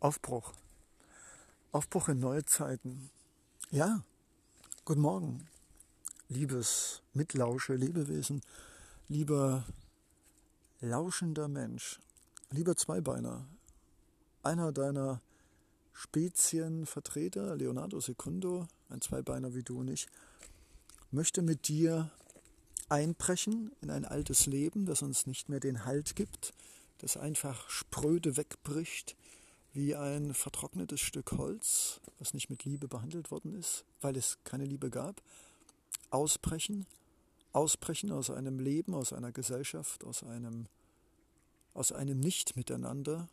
Aufbruch. Aufbruch in neue Zeiten. Ja, guten Morgen, liebes Mitlausche, Lebewesen, lieber lauschender Mensch, lieber Zweibeiner, einer deiner Spezienvertreter, Leonardo Secundo, ein Zweibeiner wie du und ich, möchte mit dir einbrechen in ein altes Leben, das uns nicht mehr den Halt gibt, das einfach spröde wegbricht, wie ein vertrocknetes Stück Holz, was nicht mit Liebe behandelt worden ist, weil es keine Liebe gab, ausbrechen, ausbrechen aus einem Leben, aus einer Gesellschaft, aus einem, aus einem Nicht-Miteinander,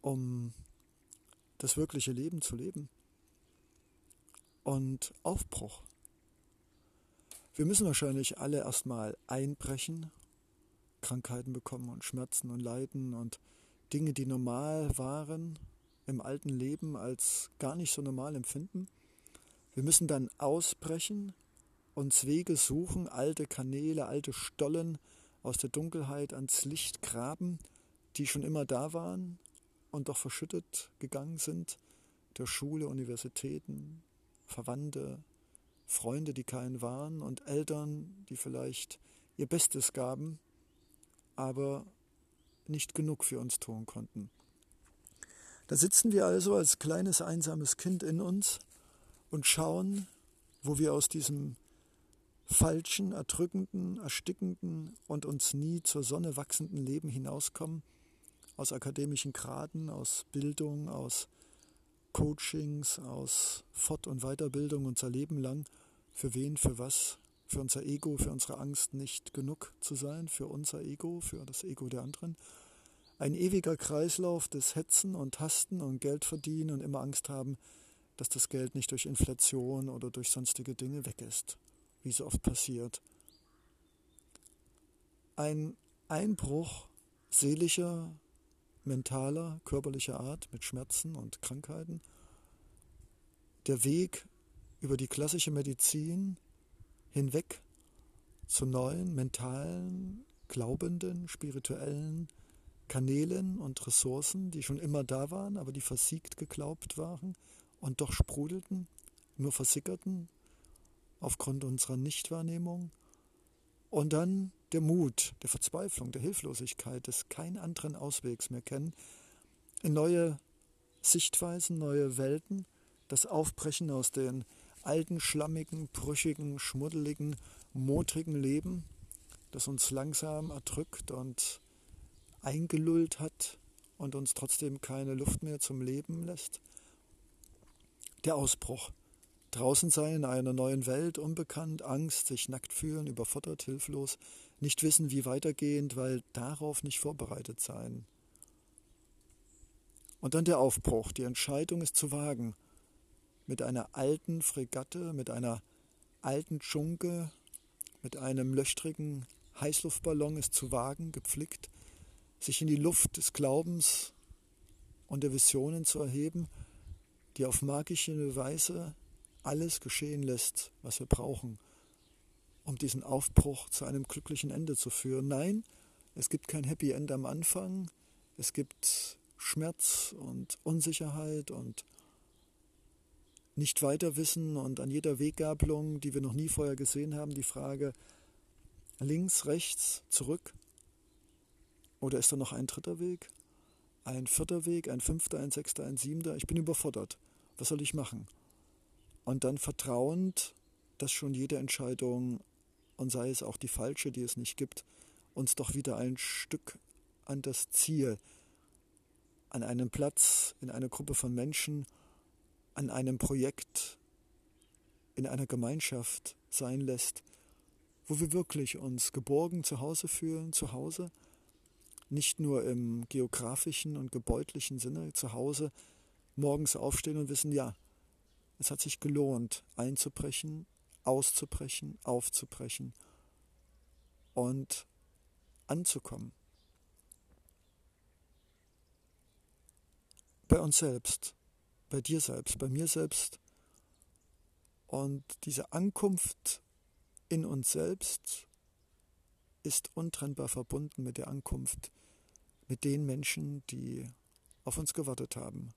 um das wirkliche Leben zu leben. Und Aufbruch. Wir müssen wahrscheinlich alle erstmal einbrechen, Krankheiten bekommen und Schmerzen und Leiden und Dinge, die normal waren im alten Leben, als gar nicht so normal empfinden. Wir müssen dann ausbrechen, uns Wege suchen, alte Kanäle, alte Stollen aus der Dunkelheit ans Licht graben, die schon immer da waren und doch verschüttet gegangen sind durch Schule, Universitäten, Verwandte, Freunde, die keinen waren und Eltern, die vielleicht ihr Bestes gaben, aber nicht genug für uns tun konnten. Da sitzen wir also als kleines einsames Kind in uns und schauen, wo wir aus diesem falschen, erdrückenden, erstickenden und uns nie zur Sonne wachsenden Leben hinauskommen, aus akademischen Graden, aus Bildung, aus Coachings, aus Fort- und Weiterbildung unser Leben lang, für wen, für was, für unser Ego, für unsere Angst nicht genug zu sein, für unser Ego, für das Ego der anderen. Ein ewiger Kreislauf des Hetzen und Hasten und Geld verdienen und immer Angst haben, dass das Geld nicht durch Inflation oder durch sonstige Dinge weg ist, wie so oft passiert. Ein Einbruch seelischer, mentaler, körperlicher Art mit Schmerzen und Krankheiten. Der Weg über die klassische Medizin hinweg zu neuen mentalen, glaubenden, spirituellen Kanälen und Ressourcen, die schon immer da waren, aber die versiegt geglaubt waren und doch sprudelten, nur versickerten aufgrund unserer Nichtwahrnehmung. Und dann der Mut, der Verzweiflung, der Hilflosigkeit, des keinen anderen Auswegs mehr kennen, in neue Sichtweisen, neue Welten, das Aufbrechen aus den alten, schlammigen, brüchigen, schmuddeligen, motrigen Leben, das uns langsam erdrückt und eingelullt hat und uns trotzdem keine Luft mehr zum Leben lässt. Der Ausbruch. Draußen sein in einer neuen Welt, unbekannt, Angst, sich nackt fühlen, überfordert, hilflos, nicht wissen, wie weitergehend, weil darauf nicht vorbereitet sein. Und dann der Aufbruch, die Entscheidung ist zu wagen, mit einer alten Fregatte, mit einer alten Dschunke, mit einem löchrigen Heißluftballon es zu wagen, gepflickt, sich in die Luft des Glaubens und der Visionen zu erheben, die auf magische Weise alles geschehen lässt, was wir brauchen, um diesen Aufbruch zu einem glücklichen Ende zu führen. Nein, es gibt kein Happy End am Anfang, es gibt Schmerz und Unsicherheit und nicht weiter wissen und an jeder Weggabelung, die wir noch nie vorher gesehen haben, die Frage links, rechts, zurück. Oder ist da noch ein dritter Weg? Ein vierter Weg, ein fünfter, ein sechster, ein siebter? Ich bin überfordert. Was soll ich machen? Und dann vertrauend, dass schon jede Entscheidung, und sei es auch die falsche, die es nicht gibt, uns doch wieder ein Stück an das Ziel, an einen Platz, in einer Gruppe von Menschen, an einem Projekt, in einer Gemeinschaft sein lässt, wo wir wirklich uns geborgen zu Hause fühlen, zu Hause, nicht nur im geografischen und gebäudlichen Sinne, zu Hause morgens aufstehen und wissen, ja, es hat sich gelohnt, einzubrechen, auszubrechen, aufzubrechen und anzukommen. Bei uns selbst, bei dir selbst, bei mir selbst. Und diese Ankunft in uns selbst ist untrennbar verbunden mit der Ankunft mit den Menschen, die auf uns gewartet haben,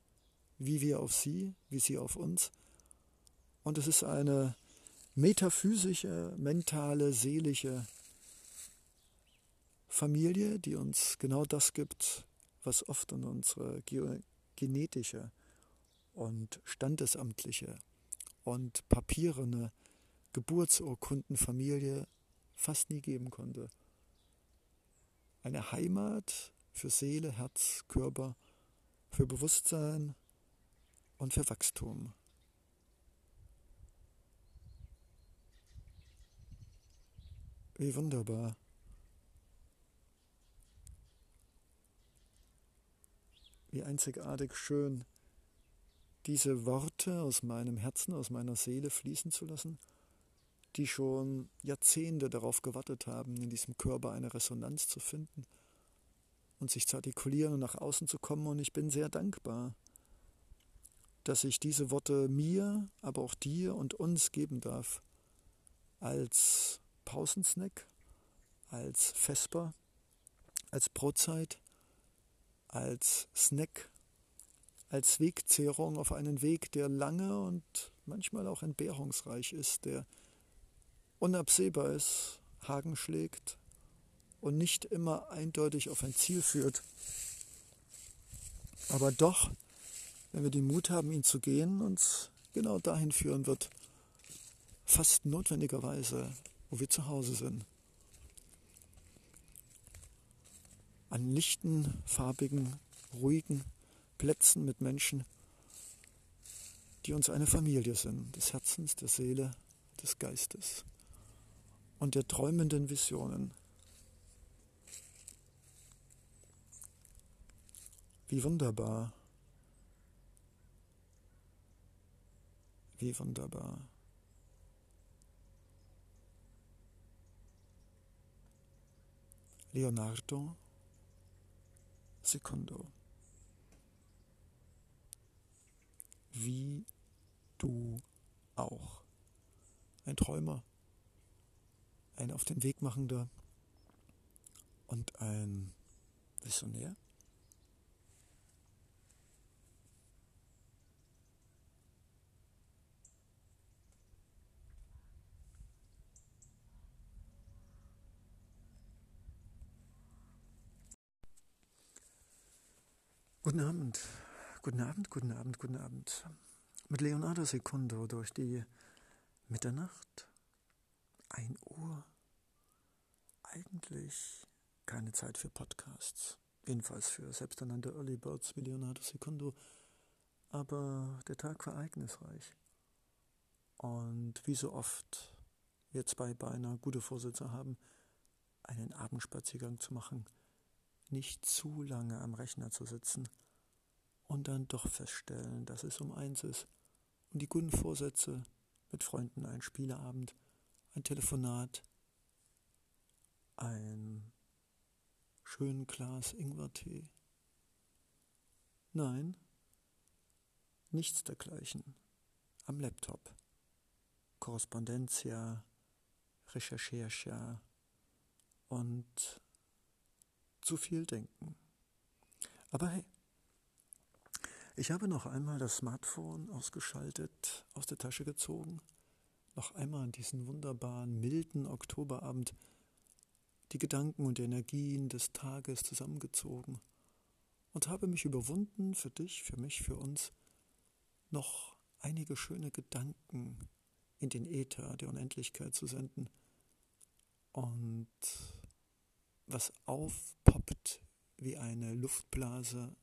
wie wir auf sie, wie sie auf uns. Und es ist eine metaphysische, mentale, seelische Familie, die uns genau das gibt, was oft in unsere genetische und standesamtliche und papierene Geburtsurkundenfamilie fast nie geben konnte. Eine Heimat für Seele, Herz, Körper, für Bewusstsein und für Wachstum. Wie wunderbar. Wie einzigartig schön, diese Worte aus meinem Herzen, aus meiner Seele fließen zu lassen, die schon Jahrzehnte darauf gewartet haben, in diesem Körper eine Resonanz zu finden und sich zu artikulieren und nach außen zu kommen. Und ich bin sehr dankbar, dass ich diese Worte mir, aber auch dir und uns geben darf, als Pausensnack, als Vesper, als Brotzeit, als Snack, als Wegzehrung auf einen Weg, der lange und manchmal auch entbehrungsreich ist, der unabsehbar ist, Haken schlägt und nicht immer eindeutig auf ein Ziel führt. Aber doch, wenn wir den Mut haben, ihn zu gehen, uns genau dahin führen wird, fast notwendigerweise wo wir zu Hause sind. An lichten, farbigen, ruhigen Plätzen mit Menschen, die uns eine Familie sind, des Herzens, der Seele, des Geistes und der träumenden Visionen. Wie wunderbar. Wie wunderbar. Leonardo Secondo. Wie du auch. Ein Träumer, ein auf den Weg machender und ein Visionär. Guten Abend, guten Abend, guten Abend, guten Abend. Mit Leonardo Secundo durch die Mitternacht, 1 Uhr. Eigentlich keine Zeit für Podcasts, jedenfalls für selbsternannte Early Birds wie Leonardo Secundo. Aber der Tag war ereignisreich. Und wie so oft wir zwei beinahe gute Vorsätze haben, einen Abendspaziergang zu machen – nicht zu lange am Rechner zu sitzen und dann doch feststellen, dass es um eins ist und die guten Vorsätze mit Freunden ein Spieleabend, ein Telefonat, ein schönen Glas Ingwertee. Nein, nichts dergleichen. Am Laptop. Korrespondentia, Recherchercha und zu viel denken. Aber hey, ich habe noch einmal das Smartphone ausgeschaltet, aus der Tasche gezogen, noch einmal an diesen wunderbaren, milden Oktoberabend. Die Gedanken und Energien des Tages zusammengezogen. Und habe mich überwunden, für dich, für mich, für uns, noch einige schöne Gedanken in den Äther der Unendlichkeit zu senden. Und was aufpoppt wie eine Luftblase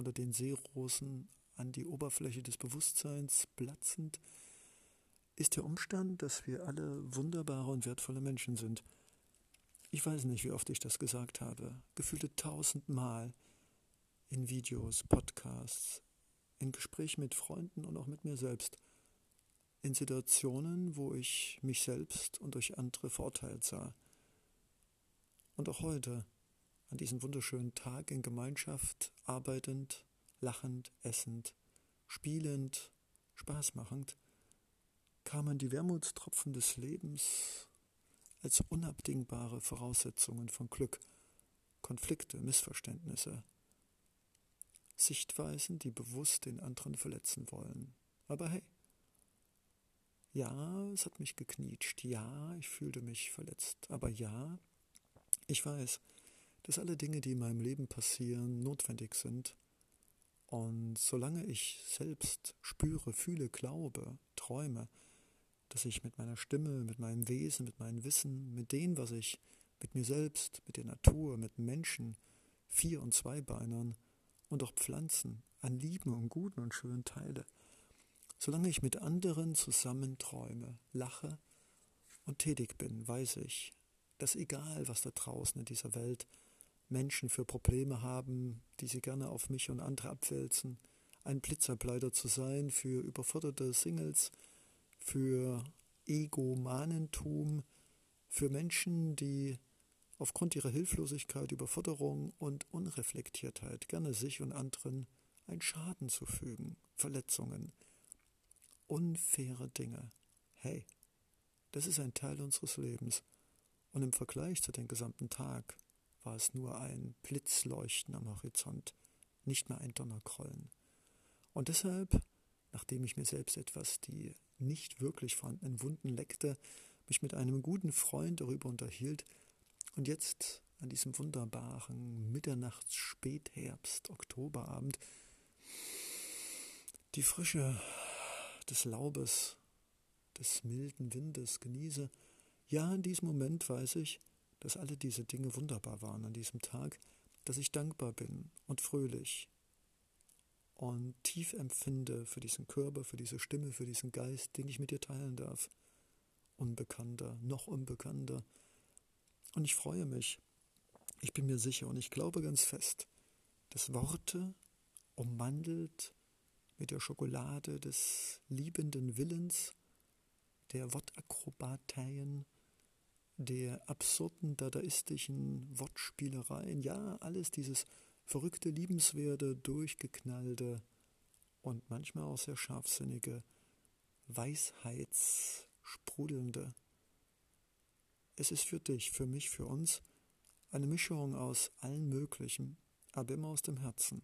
unter den Seerosen an die Oberfläche des Bewusstseins platzend, ist der Umstand, dass wir alle wunderbare und wertvolle Menschen sind. Ich weiß nicht, wie oft ich das gesagt habe, gefühlte tausendmal in Videos, Podcasts, in Gesprächen mit Freunden und auch mit mir selbst, in Situationen, wo ich mich selbst und durch andere verurteilt sah. Und auch heute, an diesem wunderschönen Tag in Gemeinschaft, arbeitend, lachend, essend, spielend, Spaß machend, kamen die Wermutstropfen des Lebens als unabdingbare Voraussetzungen von Glück, Konflikte, Missverständnisse, Sichtweisen, die bewusst den anderen verletzen wollen. Aber hey, ja, es hat mich geknietscht, ja, ich fühlte mich verletzt, aber ja, ich weiß, dass alle Dinge, die in meinem Leben passieren, notwendig sind. Und solange ich selbst spüre, fühle, glaube, träume, dass ich mit meiner Stimme, mit meinem Wesen, mit meinem Wissen, mit dem, was ich mit mir selbst, mit der Natur, mit Menschen, Vier- und Zweibeinern und auch Pflanzen an Lieben und Guten und Schönen teile, solange ich mit anderen zusammen träume, lache und tätig bin, weiß ich, dass egal, was da draußen in dieser Welt Menschen für Probleme haben, die sie gerne auf mich und andere abwälzen, ein Blitzableiter zu sein für überforderte Singles, für Egomanentum, für Menschen, die aufgrund ihrer Hilflosigkeit, Überforderung und Unreflektiertheit gerne sich und anderen einen Schaden zufügen, Verletzungen, unfaire Dinge. Hey, das ist ein Teil unseres Lebens. Und im Vergleich zu dem gesamten Tag war es nur ein Blitzleuchten am Horizont, nicht mehr ein Donnerkrollen. Und deshalb, nachdem ich mir selbst etwas die nicht wirklich vorhandenen Wunden leckte, mich mit einem guten Freund darüber unterhielt und jetzt an diesem wunderbaren Mitternachts-, Spätherbst-, Oktoberabend die Frische des Laubes, des milden Windes genieße. Ja, in diesem Moment weiß ich, dass alle diese Dinge wunderbar waren an diesem Tag, dass ich dankbar bin und fröhlich und tief empfinde für diesen Körper, für diese Stimme, für diesen Geist, den ich mit dir teilen darf. Unbekannter, noch unbekannter. Und ich freue mich. Ich bin mir sicher und ich glaube ganz fest, dass Worte ummantelt mit der Schokolade des liebenden Willens, der Wortakrobateien, der absurden dadaistischen Wortspielereien, ja, alles dieses verrückte, liebenswerte, durchgeknallte und manchmal auch sehr scharfsinnige, weisheitssprudelnde. Es ist für dich, für mich, für uns eine Mischung aus allen Möglichen, aber immer aus dem Herzen.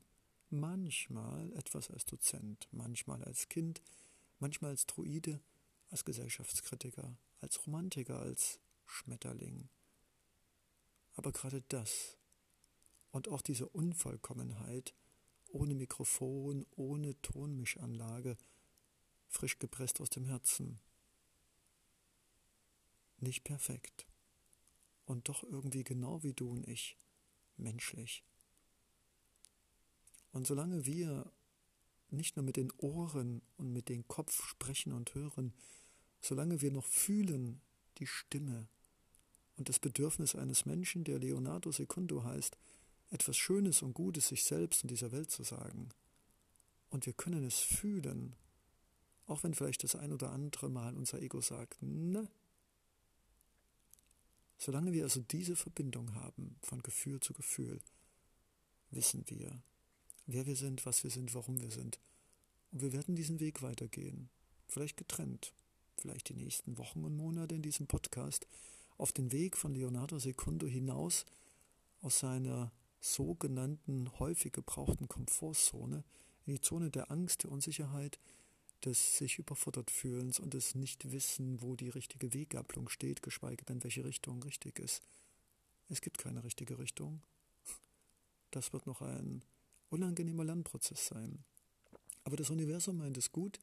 Manchmal etwas als Dozent, manchmal als Kind, manchmal als Druide, als Gesellschaftskritiker, als Romantiker, als Schmetterling. Aber gerade das und auch diese Unvollkommenheit, ohne Mikrofon, ohne Tonmischanlage, frisch gepresst aus dem Herzen. Nicht perfekt. Und doch irgendwie genau wie du und ich, menschlich. Und solange wir nicht nur mit den Ohren und mit dem Kopf sprechen und hören, solange wir noch fühlen die Stimme und das Bedürfnis eines Menschen, der Leonardo Secundo heißt, etwas Schönes und Gutes sich selbst und dieser Welt zu sagen. Und wir können es fühlen, auch wenn vielleicht das ein oder andere Mal unser Ego sagt, ne. Solange wir also diese Verbindung haben von Gefühl zu Gefühl, wissen wir, wer wir sind, was wir sind, warum wir sind. Und wir werden diesen Weg weitergehen, vielleicht getrennt, vielleicht die nächsten Wochen und Monate in diesem Podcast, auf den Weg von Leonardo Secundo hinaus aus seiner sogenannten häufig gebrauchten Komfortzone in die Zone der Angst, der Unsicherheit, des sich überfordert fühlens und des Nichtwissen, wo die richtige Weggabelung steht, geschweige denn welche Richtung richtig ist. Es gibt keine richtige Richtung. Das wird noch ein unangenehmer Lernprozess sein. Aber das Universum meint es gut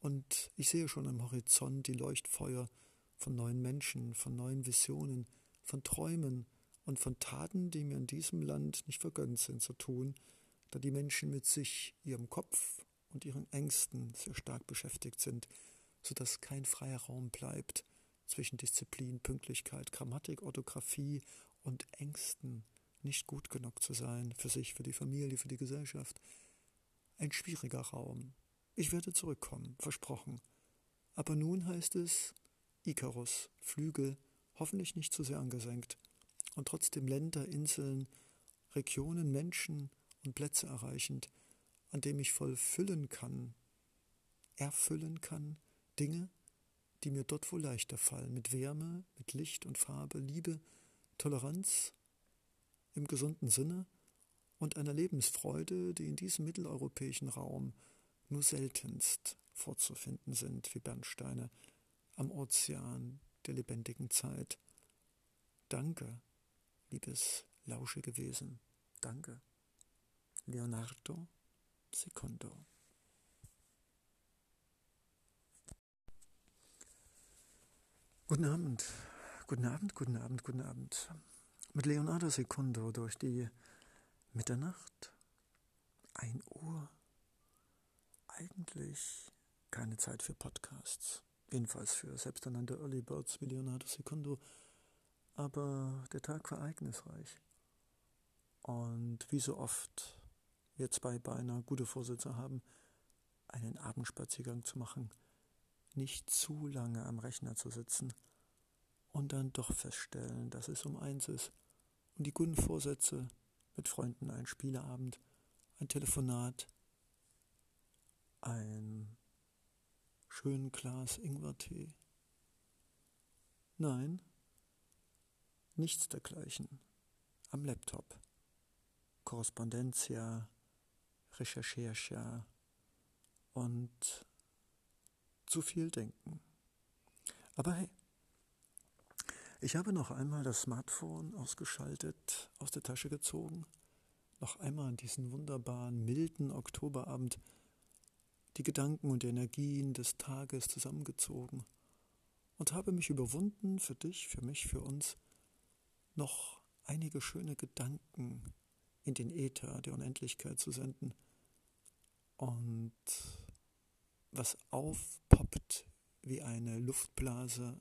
und ich sehe schon am Horizont die Leuchtfeuer von neuen Menschen, von neuen Visionen, von Träumen und von Taten, die mir in diesem Land nicht vergönnt sind zu tun, da die Menschen mit sich, ihrem Kopf und ihren Ängsten sehr stark beschäftigt sind, so dass kein freier Raum bleibt zwischen Disziplin, Pünktlichkeit, Grammatik, Orthographie und Ängsten, nicht gut genug zu sein für sich, für die Familie, für die Gesellschaft. Ein schwieriger Raum. Ich werde zurückkommen, versprochen. Aber nun heißt es, Ikarus, Flügel, hoffentlich nicht zu sehr angesenkt, und trotzdem Länder, Inseln, Regionen, Menschen und Plätze erreichend, an dem ich voll füllen kann, erfüllen kann, Dinge, die mir dort wohl leichter fallen, mit Wärme, mit Licht und Farbe, Liebe, Toleranz im gesunden Sinne und einer Lebensfreude, die in diesem mitteleuropäischen Raum nur seltenst vorzufinden sind, wie Bernsteine am Ozean der lebendigen Zeit. Danke, liebes lauschige Wesen, danke. Leonardo Secondo. Guten Abend, guten Abend, guten Abend, guten Abend. Mit Leonardo Secondo durch die Mitternacht, ein Uhr. Eigentlich keine Zeit für Podcasts, jedenfalls für selbsternannte Early Birds wie Leonardo Secondo. Aber der Tag war ereignisreich. Und wie so oft wir zwei beinahe gute Vorsätze haben, einen Abendspaziergang zu machen, nicht zu lange am Rechner zu sitzen und dann doch feststellen, dass es um eins ist und die guten Vorsätze mit Freunden ein Spieleabend, ein Telefonat, ein schönen Glas Ingwertee. Nein, nichts dergleichen. Am Laptop. Korrespondentia, Rechercherscha und zu viel denken. Aber hey, ich habe noch einmal das Smartphone ausgeschaltet, aus der Tasche gezogen, noch einmal diesen wunderbaren, milden Oktoberabend die Gedanken und Energien des Tages zusammengezogen und habe mich überwunden, für dich, für mich, für uns, noch einige schöne Gedanken in den Äther der Unendlichkeit zu senden. Und was aufpoppt wie eine Luftblase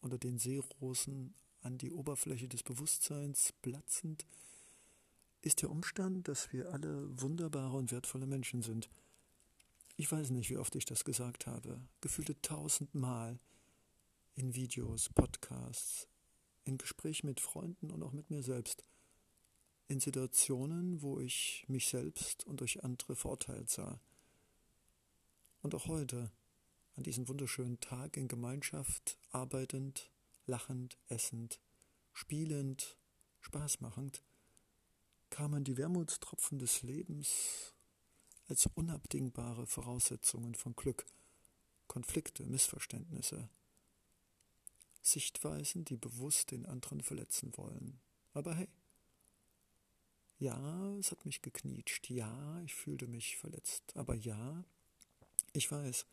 unter den Seerosen an die Oberfläche des Bewusstseins platzend, ist der Umstand, dass wir alle wunderbare und wertvolle Menschen sind. Ich weiß nicht, wie oft ich das gesagt habe, gefühlte tausendmal in Videos, Podcasts, in Gesprächen mit Freunden und auch mit mir selbst, in Situationen, wo ich mich selbst und durch andere verurteilt sah. Und auch heute, an diesem wunderschönen Tag in Gemeinschaft, arbeitend, lachend, essend, spielend, Spaß machend, kamen die Wermutstropfen des Lebens als unabdingbare Voraussetzungen von Glück, Konflikte, Missverständnisse, Sichtweisen, die bewusst den anderen verletzen wollen. Aber hey, ja, es hat mich geknietscht, ja, ich fühlte mich verletzt, aber ja, ich weiß,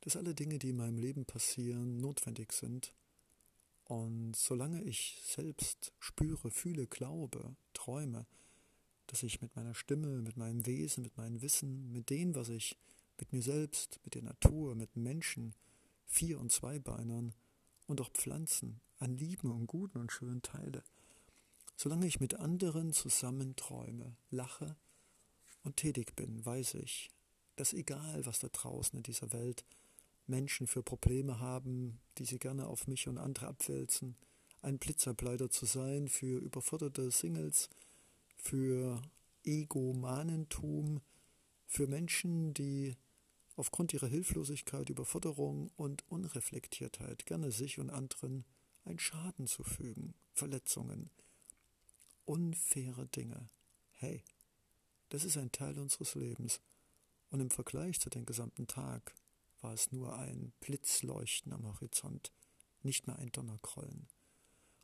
dass alle Dinge, die in meinem Leben passieren, notwendig sind. Und solange ich selbst spüre, fühle, glaube, träume, dass ich mit meiner Stimme, mit meinem Wesen, mit meinem Wissen, mit dem, was ich mit mir selbst, mit der Natur, mit Menschen, Vier- und Zweibeinern und auch Pflanzen an Lieben und Guten und Schönen teile, solange ich mit anderen zusammen träume, lache und tätig bin, weiß ich, dass egal, was da draußen in dieser Welt Menschen für Probleme haben, die sie gerne auf mich und andere abwälzen, ein Blitzableiter zu sein für überforderte Singles, für Egomanentum, für Menschen, die aufgrund ihrer Hilflosigkeit, Überforderung und Unreflektiertheit gerne sich und anderen einen Schaden zufügen, Verletzungen, unfaire Dinge. Hey, das ist ein Teil unseres Lebens. Und im Vergleich zu dem gesamten Tag war es nur ein Blitzleuchten am Horizont, nicht mehr ein Donnerkrollen.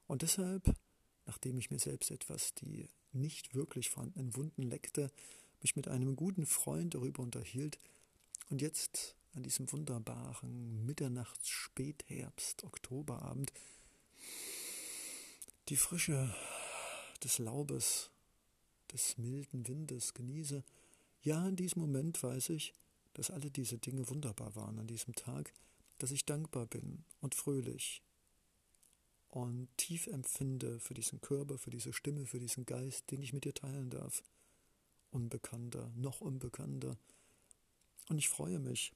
Und deshalb, nachdem ich mir selbst etwas die nicht wirklich vorhandenen Wunden leckte, mich mit einem guten Freund darüber unterhielt und jetzt an diesem wunderbaren Mitternachts-, Spätherbst-, Oktoberabend die Frische des Laubes, des milden Windes genieße, ja, in diesem Moment weiß ich, dass alle diese Dinge wunderbar waren an diesem Tag, dass ich dankbar bin und fröhlich und tief empfinde für diesen Körper, für diese Stimme, für diesen Geist, den ich mit dir teilen darf. Unbekannter, noch unbekannter. Und ich freue mich.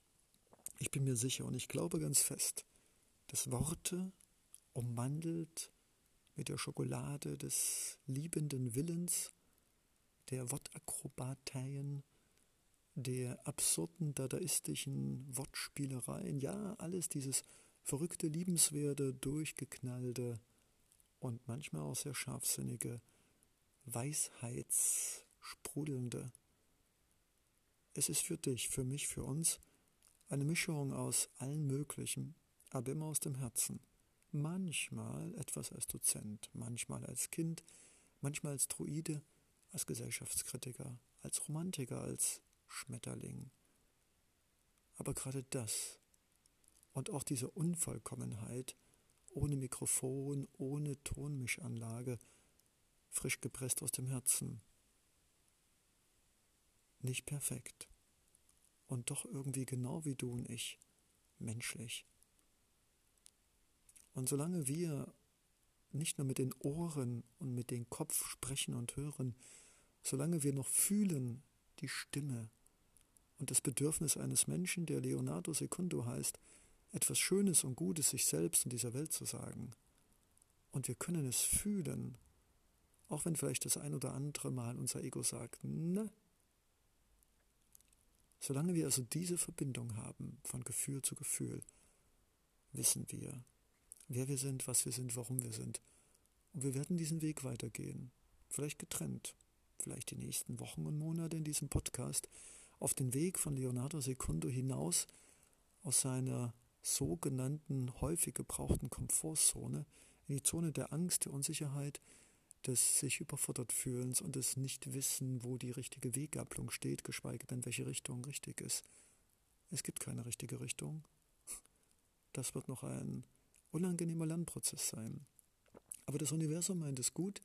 Ich bin mir sicher und ich glaube ganz fest, dass Worte ummantelt mit der Schokolade des liebenden Willens, der Wortakrobateien, der absurden, dadaistischen Wortspielereien, ja, alles dieses verrückte, liebenswerte, durchgeknallte und manchmal auch sehr scharfsinnige Weisheits- sprudelnde. Es ist für dich, für mich, für uns eine Mischung aus allen Möglichen, aber immer aus dem Herzen. Manchmal etwas als Dozent, manchmal als Kind, manchmal als Druide, als Gesellschaftskritiker, als Romantiker, als Schmetterling. Aber gerade das und auch diese Unvollkommenheit, ohne Mikrofon, ohne Tonmischanlage, frisch gepresst aus dem Herzen. Nicht perfekt. Und doch irgendwie genau wie du und ich, menschlich. Und solange wir nicht nur mit den Ohren und mit dem Kopf sprechen und hören, solange wir noch fühlen die Stimme und das Bedürfnis eines Menschen, der Leonardo Secundo heißt, etwas Schönes und Gutes sich selbst und dieser Welt zu sagen. Und wir können es fühlen, auch wenn vielleicht das ein oder andere Mal unser Ego sagt, ne. Solange wir also diese Verbindung haben von Gefühl zu Gefühl, wissen wir, wer wir sind, was wir sind, warum wir sind. Und wir werden diesen Weg weitergehen, vielleicht getrennt, vielleicht die nächsten Wochen und Monate in diesem Podcast, auf den Weg von Leonardo Secundo hinaus aus seiner sogenannten häufig gebrauchten Komfortzone in die Zone der Angst, der Unsicherheit, des sich überfordert fühlens und des Nichtwissen, wo die richtige Weggabelung steht, geschweige denn welche Richtung richtig ist. Es gibt keine richtige Richtung. Das wird noch ein unangenehmer Lernprozess sein. Aber das Universum meint es gut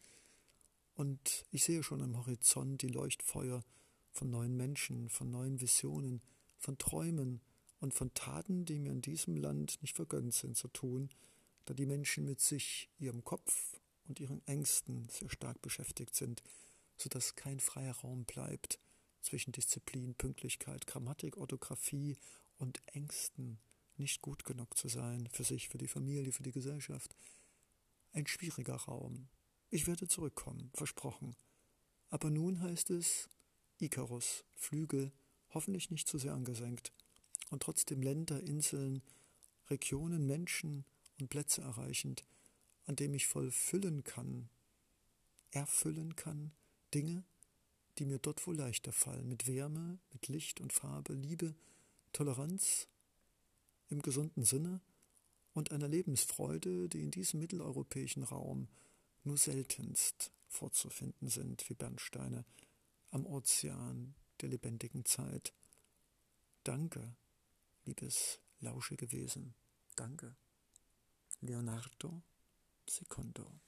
und ich sehe schon am Horizont die Leuchtfeuer von neuen Menschen, von neuen Visionen, von Träumen, und von Taten, die mir in diesem Land nicht vergönnt sind zu tun, da die Menschen mit sich, ihrem Kopf und ihren Ängsten sehr stark beschäftigt sind, so dass kein freier Raum bleibt zwischen Disziplin, Pünktlichkeit, Grammatik, Orthographie und Ängsten, nicht gut genug zu sein für sich, für die Familie, für die Gesellschaft. Ein schwieriger Raum. Ich werde zurückkommen, versprochen. Aber nun heißt es Icarus, Flügel, hoffentlich nicht zu sehr angesenkt, und trotzdem Länder, Inseln, Regionen, Menschen und Plätze erreichend, an dem ich voll füllen kann, erfüllen kann, Dinge, die mir dort wohl leichter fallen, mit Wärme, mit Licht und Farbe, Liebe, Toleranz im gesunden Sinne und einer Lebensfreude, die in diesem mitteleuropäischen Raum nur seltenst vorzufinden sind, wie Bernsteine am Ozean der lebendigen Zeit. Danke liebes, lauschige Wesen. Danke. Leonardo Secondo.